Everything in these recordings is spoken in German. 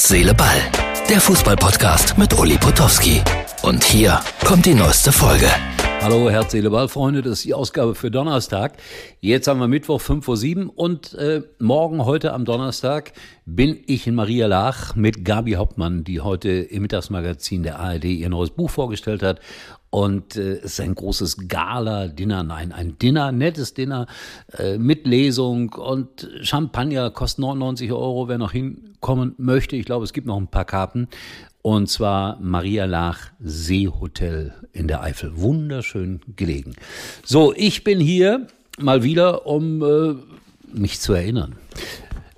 Herz, Seele, Ball. Der Fußballpodcast mit Uli Potowski. Und hier kommt die neueste Folge. Hallo, Herz, Seele, Ball, Freunde. Das ist die Ausgabe für Donnerstag. Jetzt haben wir Mittwoch, 5.07 Uhr. Und äh, morgen, heute am Donnerstag, bin ich in Maria Lach mit Gabi Hauptmann, die heute im Mittagsmagazin der ARD ihr neues Buch vorgestellt hat. Und äh, es ist ein großes Gala-Dinner, nein, ein Dinner, nettes Dinner äh, mit Lesung und Champagner kostet 99 Euro, wer noch hinkommen möchte. Ich glaube, es gibt noch ein paar Karten. Und zwar Maria Lach Seehotel in der Eifel. Wunderschön gelegen. So, ich bin hier mal wieder, um äh, mich zu erinnern.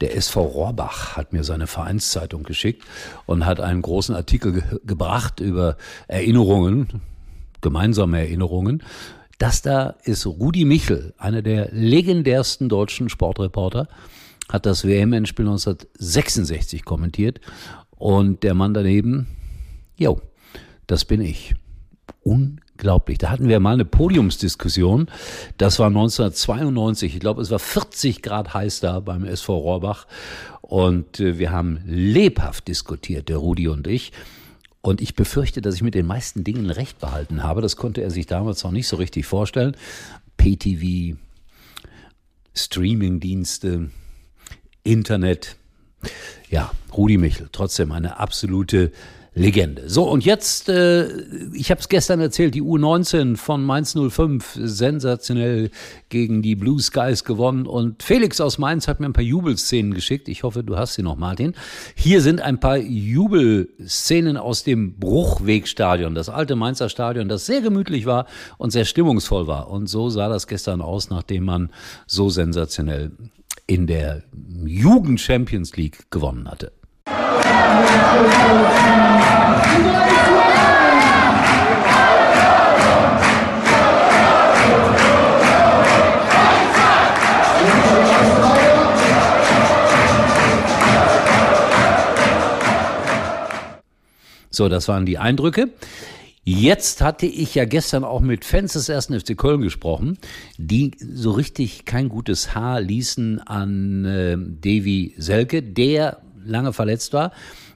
Der SV Rohrbach hat mir seine Vereinszeitung geschickt und hat einen großen Artikel ge gebracht über Erinnerungen, gemeinsame Erinnerungen. Das da ist Rudi Michel, einer der legendärsten deutschen Sportreporter, hat das WM-Endspiel 1966 kommentiert und der Mann daneben, jo, das bin ich. Unglaublich. Da hatten wir mal eine Podiumsdiskussion. Das war 1992. Ich glaube, es war 40 Grad heiß da beim SV Rohrbach. Und äh, wir haben lebhaft diskutiert, der Rudi und ich. Und ich befürchte, dass ich mit den meisten Dingen recht behalten habe. Das konnte er sich damals noch nicht so richtig vorstellen. PTV, Streamingdienste, Internet, ja, Rudi Michel, trotzdem eine absolute Legende. So, und jetzt, äh, ich habe es gestern erzählt, die U19 von Mainz 05 sensationell gegen die Blue Skies gewonnen. Und Felix aus Mainz hat mir ein paar Jubelszenen geschickt. Ich hoffe, du hast sie noch, Martin. Hier sind ein paar Jubelszenen aus dem Bruchwegstadion, das alte Mainzer Stadion, das sehr gemütlich war und sehr stimmungsvoll war. Und so sah das gestern aus, nachdem man so sensationell in der Jugend Champions League gewonnen hatte. So, das waren die Eindrücke. Jetzt hatte ich ja gestern auch mit Fans des 1. FC Köln gesprochen, die so richtig kein gutes Haar ließen an äh, Davy Selke, der lange verletzt war,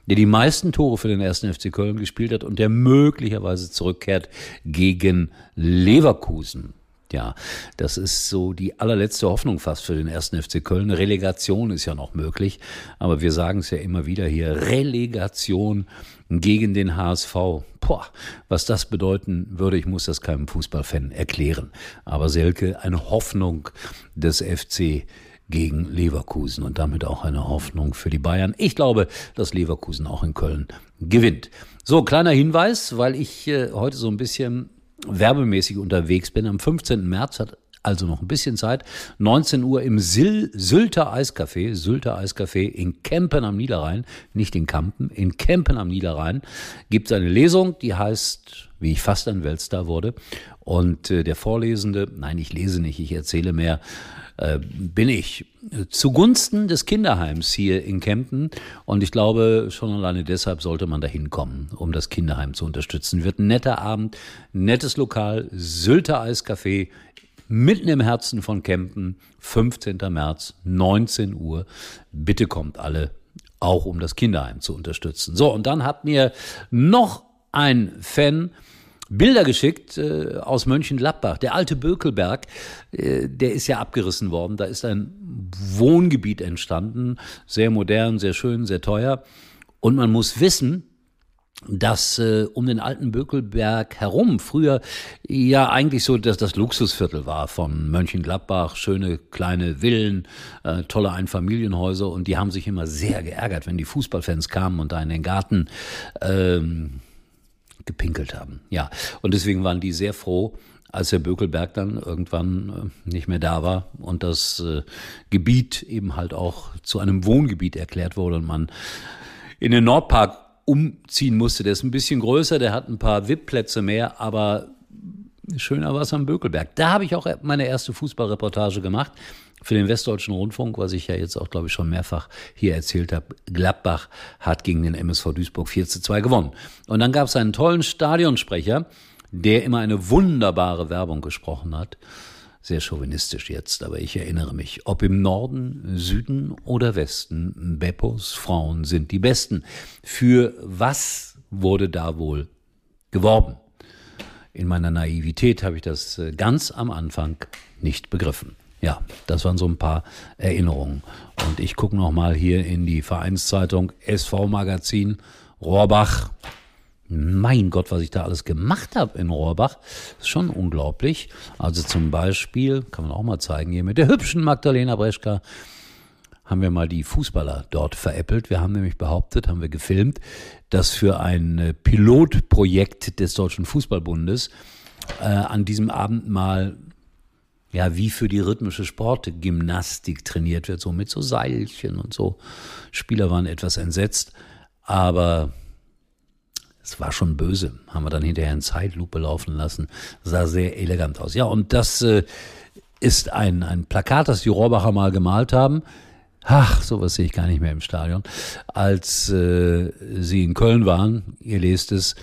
der die meisten Tore für den 1. FC Köln gespielt hat und der möglicherweise zurückkehrt gegen Leverkusen. Ja, das ist so die allerletzte Hoffnung fast für den ersten FC Köln. Relegation ist ja noch möglich, aber wir sagen es ja immer wieder hier, Relegation gegen den HSV. Boah, was das bedeuten würde, ich muss das keinem Fußballfan erklären. Aber Selke, eine Hoffnung des FC gegen Leverkusen und damit auch eine Hoffnung für die Bayern. Ich glaube, dass Leverkusen auch in Köln gewinnt. So, kleiner Hinweis, weil ich äh, heute so ein bisschen werbemäßig unterwegs bin. Am 15. März hat also noch ein bisschen Zeit. 19 Uhr im Sil Sylter Eiscafé, Sylter Eiscafé in Kempen am Niederrhein, nicht in Kampen, in Kempen am Niederrhein, gibt es eine Lesung, die heißt, wie ich fast ein Weltstar wurde. Und äh, der Vorlesende, nein, ich lese nicht, ich erzähle mehr, äh, bin ich zugunsten des Kinderheims hier in Kempten. Und ich glaube, schon alleine deshalb sollte man da hinkommen, um das Kinderheim zu unterstützen. Wird ein netter Abend, nettes Lokal, Sylter Eiscafé, mitten im Herzen von Kempten, 15. März, 19 Uhr. Bitte kommt alle, auch um das Kinderheim zu unterstützen. So, und dann hat mir noch ein Fan Bilder geschickt äh, aus Mönchengladbach. Der alte Bökelberg, äh, der ist ja abgerissen worden. Da ist ein Wohngebiet entstanden, sehr modern, sehr schön, sehr teuer. Und man muss wissen, dass äh, um den alten Bökelberg herum früher ja eigentlich so dass das Luxusviertel war von Mönchengladbach, schöne kleine Villen, äh, tolle Einfamilienhäuser und die haben sich immer sehr geärgert, wenn die Fußballfans kamen und da in den Garten ähm, gepinkelt haben. Ja, und deswegen waren die sehr froh, als der Bökelberg dann irgendwann äh, nicht mehr da war und das äh, Gebiet eben halt auch zu einem Wohngebiet erklärt wurde und man in den Nordpark umziehen musste. Der ist ein bisschen größer, der hat ein paar VIP-Plätze mehr, aber schöner war es am Bökelberg. Da habe ich auch meine erste Fußballreportage gemacht für den Westdeutschen Rundfunk, was ich ja jetzt auch, glaube ich, schon mehrfach hier erzählt habe. Gladbach hat gegen den MSV Duisburg 4 zu 2 gewonnen. Und dann gab es einen tollen Stadionsprecher, der immer eine wunderbare Werbung gesprochen hat. Sehr chauvinistisch jetzt, aber ich erinnere mich, ob im Norden, Süden oder Westen, Beppos Frauen sind die Besten. Für was wurde da wohl geworben? In meiner Naivität habe ich das äh, ganz am Anfang nicht begriffen. Ja, das waren so ein paar Erinnerungen. Und ich gucke noch mal hier in die Vereinszeitung SV Magazin Rohrbach. Mein Gott, was ich da alles gemacht habe in Rohrbach, ist schon unglaublich. Also zum Beispiel, kann man auch mal zeigen hier mit der hübschen Magdalena Breschka, haben wir mal die Fußballer dort veräppelt. Wir haben nämlich behauptet, haben wir gefilmt, dass für ein äh, Pilotprojekt des Deutschen Fußballbundes äh, an diesem Abend mal ja, wie für die rhythmische Sportgymnastik trainiert wird, so mit so Seilchen und so. Spieler waren etwas entsetzt, aber es war schon böse. Haben wir dann hinterher in Zeitlupe laufen lassen. Sah sehr elegant aus. Ja, und das äh, ist ein, ein Plakat, das die Rohrbacher mal gemalt haben. Ach, sowas sehe ich gar nicht mehr im Stadion. Als äh, sie in Köln waren, ihr lest es,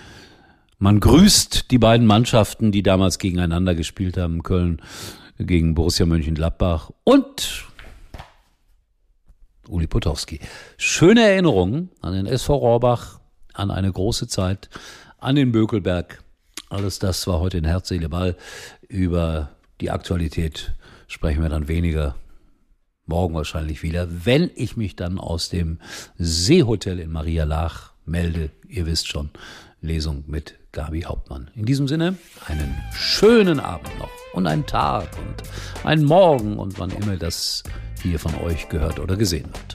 man grüßt die beiden Mannschaften, die damals gegeneinander gespielt haben, Köln gegen Borussia Mönchengladbach und Uli Potowski. Schöne Erinnerungen an den SV Rohrbach, an eine große Zeit, an den Bökelberg. Alles das war heute in Herz, Seele, Ball. Über die Aktualität sprechen wir dann weniger. Morgen wahrscheinlich wieder, wenn ich mich dann aus dem Seehotel in Maria Lach melde. Ihr wisst schon, Lesung mit Gabi Hauptmann. In diesem Sinne, einen schönen Abend noch und einen Tag und einen Morgen und wann immer das hier von euch gehört oder gesehen wird.